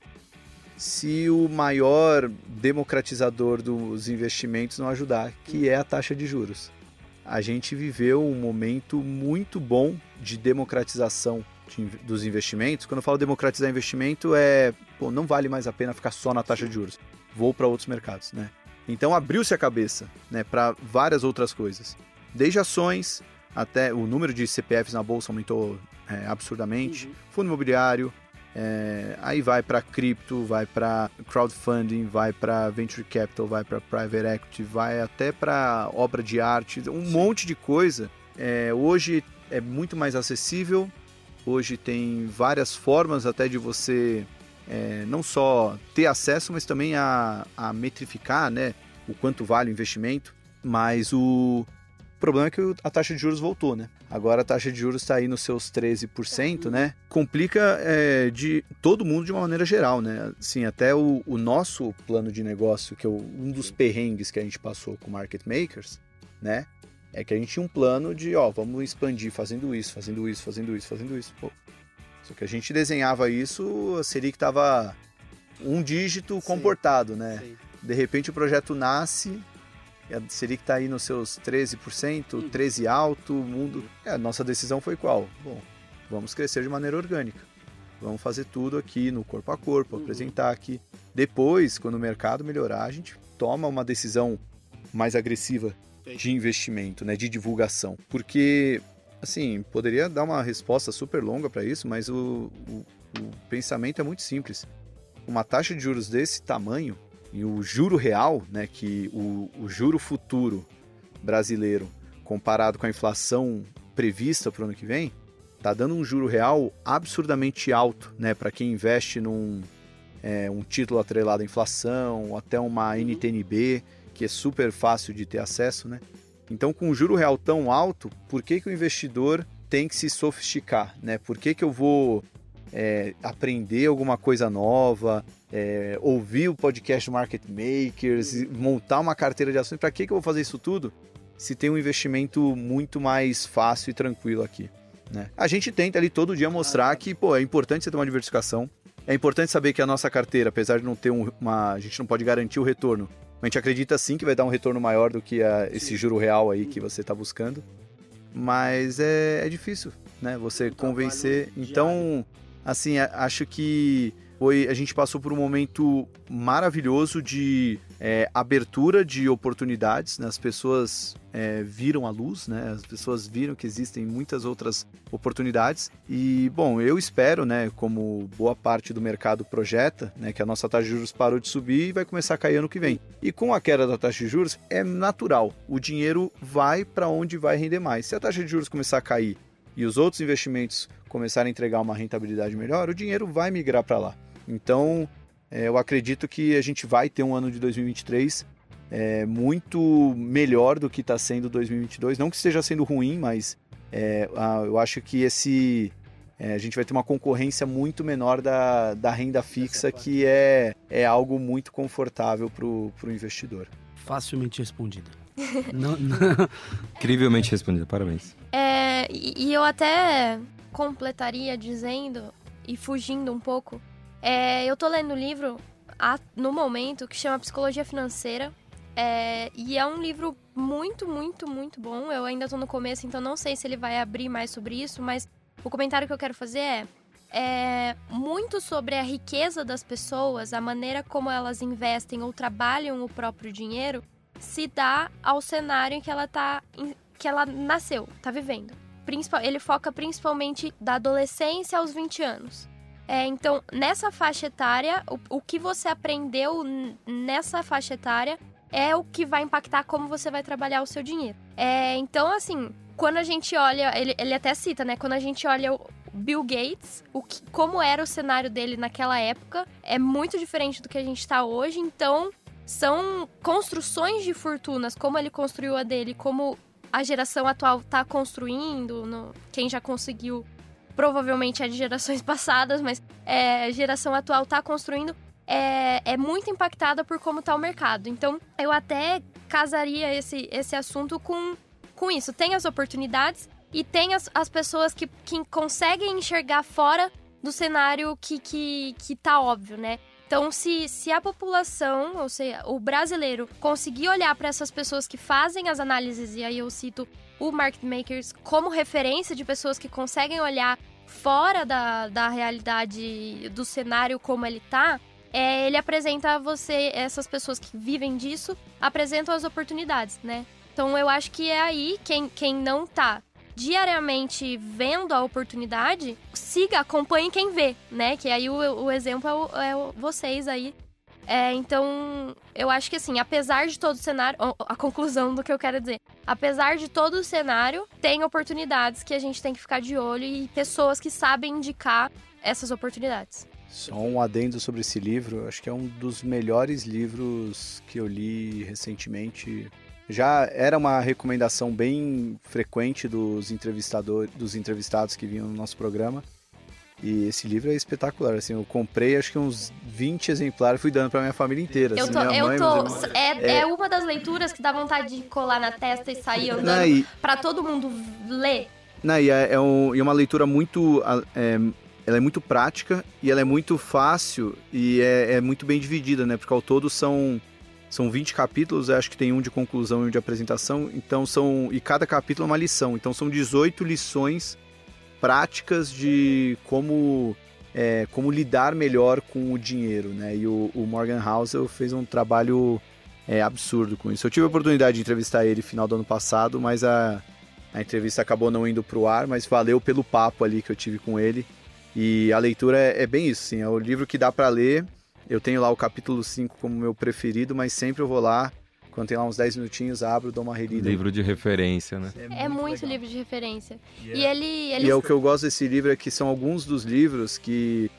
se o maior democratizador dos investimentos não ajudar, que é a taxa de juros. A gente viveu um momento muito bom de democratização de, dos investimentos. Quando eu falo democratizar investimento, é pô, não vale mais a pena ficar só na taxa de juros. Vou para outros mercados, né? Então abriu-se a cabeça, né, para várias outras coisas. Desde ações até o número de CPFs na bolsa aumentou é, absurdamente, uhum. fundo imobiliário, é, aí vai para cripto, vai para crowdfunding, vai para venture capital, vai para private equity, vai até para obra de arte, um Sim. monte de coisa. É, hoje é muito mais acessível. Hoje tem várias formas até de você é, não só ter acesso, mas também a, a metrificar, né, o quanto vale o investimento. Mas o, o problema é que a taxa de juros voltou, né? Agora a taxa de juros está aí nos seus 13%, né? Complica é, de todo mundo de uma maneira geral, né? Assim, até o, o nosso plano de negócio, que é um dos perrengues que a gente passou com market makers, né? É que a gente tinha um plano de, ó, vamos expandir fazendo isso, fazendo isso, fazendo isso, fazendo isso. Pô. Só que a gente desenhava isso, a Selic estava um dígito Sim. comportado, né? Sim. De repente o projeto nasce, a Selic está aí nos seus 13%, 13% alto, o mundo. É, a nossa decisão foi qual? Bom, vamos crescer de maneira orgânica. Vamos fazer tudo aqui no corpo a corpo, uhum. apresentar aqui. Depois, quando o mercado melhorar, a gente toma uma decisão mais agressiva de investimento, né, de divulgação. Porque, assim, poderia dar uma resposta super longa para isso, mas o, o, o pensamento é muito simples. Uma taxa de juros desse tamanho e o juro real, né, que o, o juro futuro brasileiro comparado com a inflação prevista para o ano que vem, tá dando um juro real absurdamente alto, né, para quem investe num é, um título atrelado à inflação, até uma uhum. NTNB, que é super fácil de ter acesso, né? Então, com um juro real tão alto, por que, que o investidor tem que se sofisticar, né? Por que, que eu vou é, aprender alguma coisa nova, é, ouvir o podcast Market Makers, montar uma carteira de ações? Para que, que eu vou fazer isso tudo se tem um investimento muito mais fácil e tranquilo aqui? Né? A gente tenta ali todo dia mostrar que pô, é importante você ter uma diversificação. É importante saber que a nossa carteira, apesar de não ter um, uma. A gente não pode garantir o retorno. A gente acredita sim que vai dar um retorno maior do que a, esse juro real aí que você está buscando. Mas é, é difícil, né? Você convencer. Então, assim, acho que foi a gente passou por um momento maravilhoso de é, abertura de oportunidades, né? as pessoas é, viram a luz, né? as pessoas viram que existem muitas outras oportunidades e, bom, eu espero, né, como boa parte do mercado projeta, né, que a nossa taxa de juros parou de subir e vai começar a cair ano que vem. E com a queda da taxa de juros, é natural, o dinheiro vai para onde vai render mais. Se a taxa de juros começar a cair e os outros investimentos começarem a entregar uma rentabilidade melhor, o dinheiro vai migrar para lá. Então, é, eu acredito que a gente vai ter um ano de 2023 é, muito melhor do que está sendo 2022. Não que esteja sendo ruim, mas é, eu acho que esse é, a gente vai ter uma concorrência muito menor da, da renda fixa, que é, é algo muito confortável para o investidor. Facilmente respondida. Não, não. Incrivelmente respondida, parabéns. É, e eu até completaria dizendo, e fugindo um pouco, é, eu tô lendo um livro no momento que chama Psicologia Financeira. É, e é um livro muito, muito, muito bom. Eu ainda tô no começo, então não sei se ele vai abrir mais sobre isso, mas o comentário que eu quero fazer é, é muito sobre a riqueza das pessoas, a maneira como elas investem ou trabalham o próprio dinheiro, se dá ao cenário em que ela tá que ela nasceu, tá vivendo. Ele foca principalmente da adolescência aos 20 anos. É, então, nessa faixa etária, o, o que você aprendeu nessa faixa etária é o que vai impactar como você vai trabalhar o seu dinheiro. É, então, assim, quando a gente olha, ele, ele até cita, né? Quando a gente olha o Bill Gates, o que, como era o cenário dele naquela época, é muito diferente do que a gente está hoje. Então, são construções de fortunas, como ele construiu a dele, como a geração atual está construindo, no, quem já conseguiu provavelmente é de gerações passadas, mas é, a geração atual está construindo, é, é muito impactada por como está o mercado. Então, eu até casaria esse, esse assunto com, com isso. Tem as oportunidades e tem as, as pessoas que, que conseguem enxergar fora do cenário que, que, que tá óbvio, né? Então, se, se a população, ou seja, o brasileiro, conseguir olhar para essas pessoas que fazem as análises, e aí eu cito o Market Makers como referência de pessoas que conseguem olhar fora da, da realidade do cenário como ele tá, é, ele apresenta a você, essas pessoas que vivem disso, apresentam as oportunidades, né? Então eu acho que é aí quem, quem não tá diariamente vendo a oportunidade, siga, acompanhe quem vê, né? Que aí o, o exemplo é, o, é vocês aí é, então, eu acho que assim, apesar de todo o cenário, a conclusão do que eu quero dizer, apesar de todo o cenário, tem oportunidades que a gente tem que ficar de olho e pessoas que sabem indicar essas oportunidades. Só um adendo sobre esse livro, acho que é um dos melhores livros que eu li recentemente. Já era uma recomendação bem frequente dos entrevistadores, dos entrevistados que vinham no nosso programa. E esse livro é espetacular, assim, eu comprei acho que uns 20 exemplares, fui dando pra minha família inteira. Eu assim, tô, eu mãe, tô, é, é, é, uma das leituras que dá vontade de colar na testa e sair andando não, e, pra todo mundo ler. Não, e é, é, um, é uma leitura muito, é, ela é muito prática e ela é muito fácil e é, é muito bem dividida, né, porque ao todo são São 20 capítulos, acho que tem um de conclusão e um de apresentação. Então são. E cada capítulo é uma lição. Então são 18 lições práticas de como. É, como lidar melhor com o dinheiro, né? E o, o Morgan Housel fez um trabalho é, absurdo com isso. Eu tive a oportunidade de entrevistar ele no final do ano passado, mas a, a entrevista acabou não indo para o ar, mas valeu pelo papo ali que eu tive com ele. E a leitura é, é bem isso, sim. É o livro que dá para ler eu tenho lá o capítulo 5 como meu preferido, mas sempre eu vou lá, quando tem lá uns 10 minutinhos, abro, dou uma relida. Livro de referência, né? É, é muito, muito livro de referência. Yeah. E ele, ele... E é o que eu gosto desse livro é que são alguns dos livros que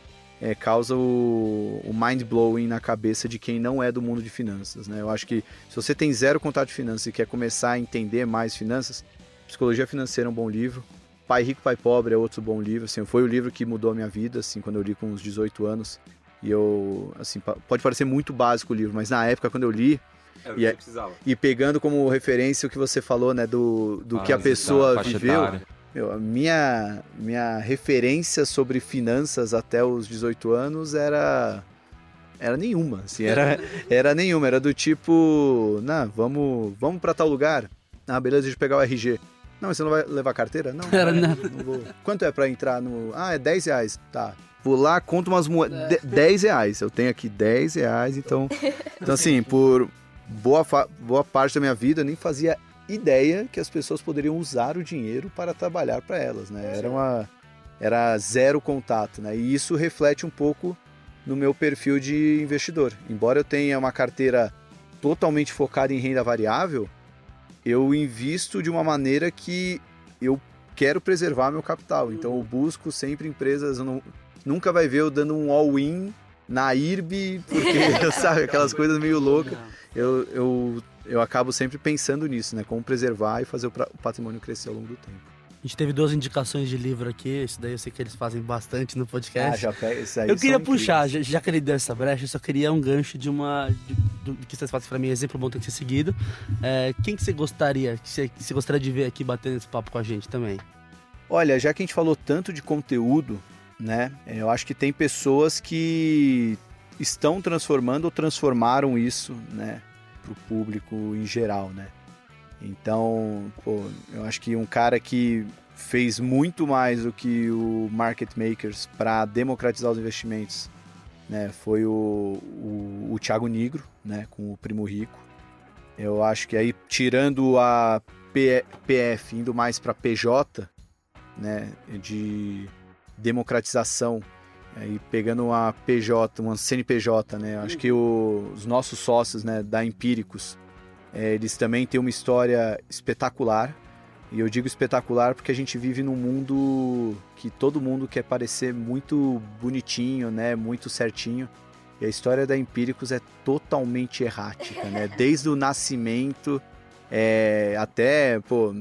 é, causam o, o mind-blowing na cabeça de quem não é do mundo de finanças, né? Eu acho que se você tem zero contato de finanças e quer começar a entender mais finanças, Psicologia Financeira é um bom livro. Pai Rico, Pai Pobre é outro bom livro. Assim, foi o livro que mudou a minha vida, assim, quando eu li com uns 18 anos. E eu, assim, pode parecer muito básico o livro, mas na época quando eu li, e, é, e, pegando como referência o que você falou, né, do, do que a pessoa viveu, meu, a minha, minha referência sobre finanças até os 18 anos era era nenhuma, assim, era, era nenhuma, era do tipo, não, vamos, vamos para tal lugar. Ah, beleza, deixa eu pegar o RG. Não, você não vai levar carteira? Não, era, não. não vou. Quanto é para entrar no... Ah, é 10 reais. Tá, Vou lá, conto umas moedas. É. 10 reais. Eu tenho aqui 10 reais, então. Então, assim, por boa, boa parte da minha vida, eu nem fazia ideia que as pessoas poderiam usar o dinheiro para trabalhar para elas, né? Era uma. Era zero contato, né? E isso reflete um pouco no meu perfil de investidor. Embora eu tenha uma carteira totalmente focada em renda variável, eu invisto de uma maneira que eu quero preservar meu capital. Então eu busco sempre empresas, eu não, nunca vai ver eu dando um all-in na IRB, porque, sabe, aquelas coisas meio loucas. Eu, eu, eu acabo sempre pensando nisso, né? Como preservar e fazer o patrimônio crescer ao longo do tempo. A gente teve duas indicações de livro aqui, isso daí eu sei que eles fazem bastante no podcast. Ah, já pega isso aí. Eu queria puxar, já, já, que ele deu essa brecha, eu só queria um gancho de uma. De, de, que vocês fazem para mim, exemplo bom tem que ser seguido. É, quem que você gostaria, que você, que você gostaria de ver aqui batendo esse papo com a gente também? Olha, já que a gente falou tanto de conteúdo, né? Eu acho que tem pessoas que estão transformando ou transformaram isso, né, para o público em geral, né? Então, pô, eu acho que um cara que fez muito mais do que o Market Makers para democratizar os investimentos, né, foi o, o, o Thiago Negro, né, com o Primo Rico. Eu acho que aí, tirando a PF, indo mais para PJ, né, de democratização aí pegando uma PJ, uma CNPJ, né? Acho que o, os nossos sócios, né, da Empíricos, é, eles também têm uma história espetacular. E eu digo espetacular porque a gente vive num mundo que todo mundo quer parecer muito bonitinho, né, muito certinho. E a história da Empíricos é totalmente errática, né? Desde o nascimento é, até, pô,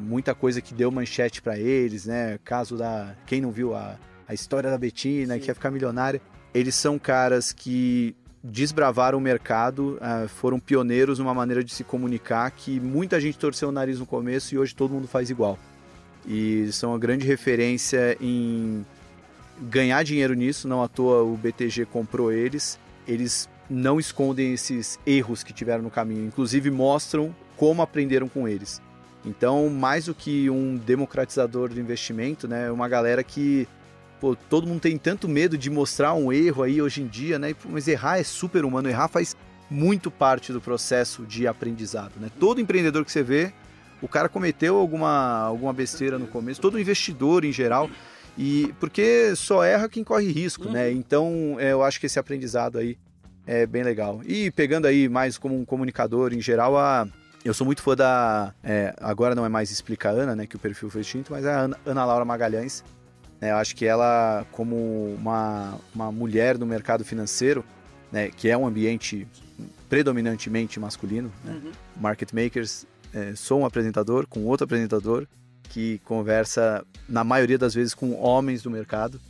muita coisa que deu manchete para eles, né? Caso da. Quem não viu a, a história da Betina, Sim. que ia ficar milionária. Eles são caras que desbravaram o mercado, uh, foram pioneiros numa maneira de se comunicar que muita gente torceu o nariz no começo e hoje todo mundo faz igual. E são uma grande referência em ganhar dinheiro nisso, não à toa o BTG comprou eles. Eles não escondem esses erros que tiveram no caminho, inclusive mostram como aprenderam com eles. Então, mais do que um democratizador do investimento, né, é uma galera que pô, todo mundo tem tanto medo de mostrar um erro aí hoje em dia, né? Mas errar é super humano, errar faz muito parte do processo de aprendizado, né? Todo empreendedor que você vê, o cara cometeu alguma, alguma besteira no começo, todo investidor em geral, e porque só erra quem corre risco, né? Uhum. Então, é, eu acho que esse aprendizado aí é bem legal. E pegando aí mais como um comunicador em geral, a eu sou muito fã da. É, agora não é mais Explica Ana, né? Que o perfil foi extinto, mas é a Ana, Ana Laura Magalhães. Né, eu acho que ela, como uma, uma mulher no mercado financeiro, né, que é um ambiente predominantemente masculino, né, uhum. Market Makers, é, sou um apresentador com outro apresentador que conversa, na maioria das vezes, com homens do mercado,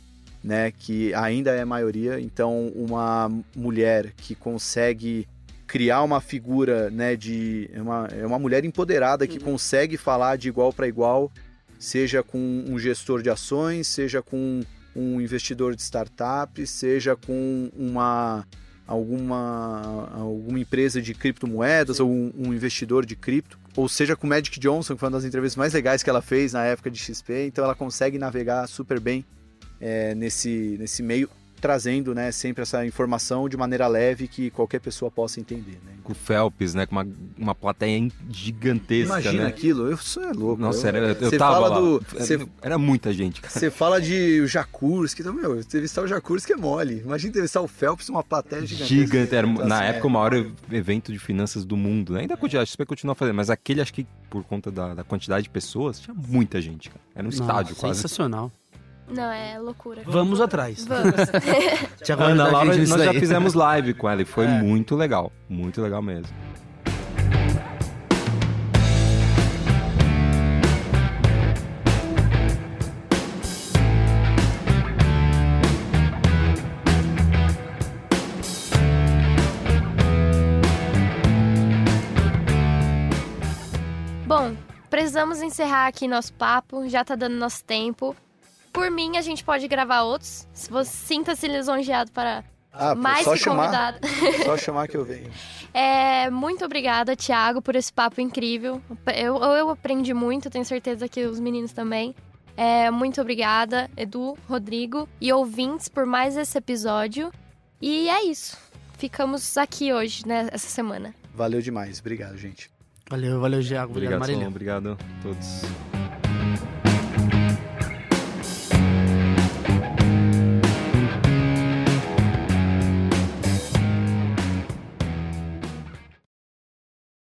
né, que ainda é maioria. Então, uma mulher que consegue criar uma figura, né, de é uma, é uma mulher empoderada que uhum. consegue falar de igual para igual, seja com um gestor de ações, seja com um investidor de startup, seja com uma alguma, alguma empresa de criptomoedas ou um, um, investidor de cripto, ou seja com Magic Johnson, que foi uma das entrevistas mais legais que ela fez na época de XP, então ela consegue navegar super bem é, nesse, nesse meio trazendo né, sempre essa informação de maneira leve que qualquer pessoa possa entender. Né? Com o Phelps, né? Com uma, uma plateia gigantesca. Imagina né? aquilo, isso é louco. Nossa, eu, era, eu tava fala lá. Do, cê, era muita gente. Você fala de Jakurski, então, meu, entrevistar o Jakurski é mole. Imagina entrevistar o Phelps uma plateia gigantesca. Gigante, era, na época o maior evento de finanças do mundo. Né? Ainda a XP continua fazendo, mas aquele acho que por conta da, da quantidade de pessoas, tinha muita gente, cara. Era um Nossa, estádio quase. Sensacional. Não, é loucura. Vamos atrás. Vamos. Ana Laura, nós já fizemos live com ela e foi é. muito legal. Muito legal mesmo. Bom, precisamos encerrar aqui nosso papo, já tá dando nosso tempo. Por mim, a gente pode gravar outros. Se você sinta-se lisonjeado para ah, mais só que chamar, convidado. Só chamar que eu venho. É, muito obrigada, Thiago, por esse papo incrível. Eu, eu aprendi muito, tenho certeza que os meninos também. É, muito obrigada, Edu, Rodrigo e ouvintes por mais esse episódio. E é isso. Ficamos aqui hoje, né, essa semana. Valeu demais. Obrigado, gente. Valeu, valeu, Thiago. Obrigado, obrigado Marília. Obrigado a todos.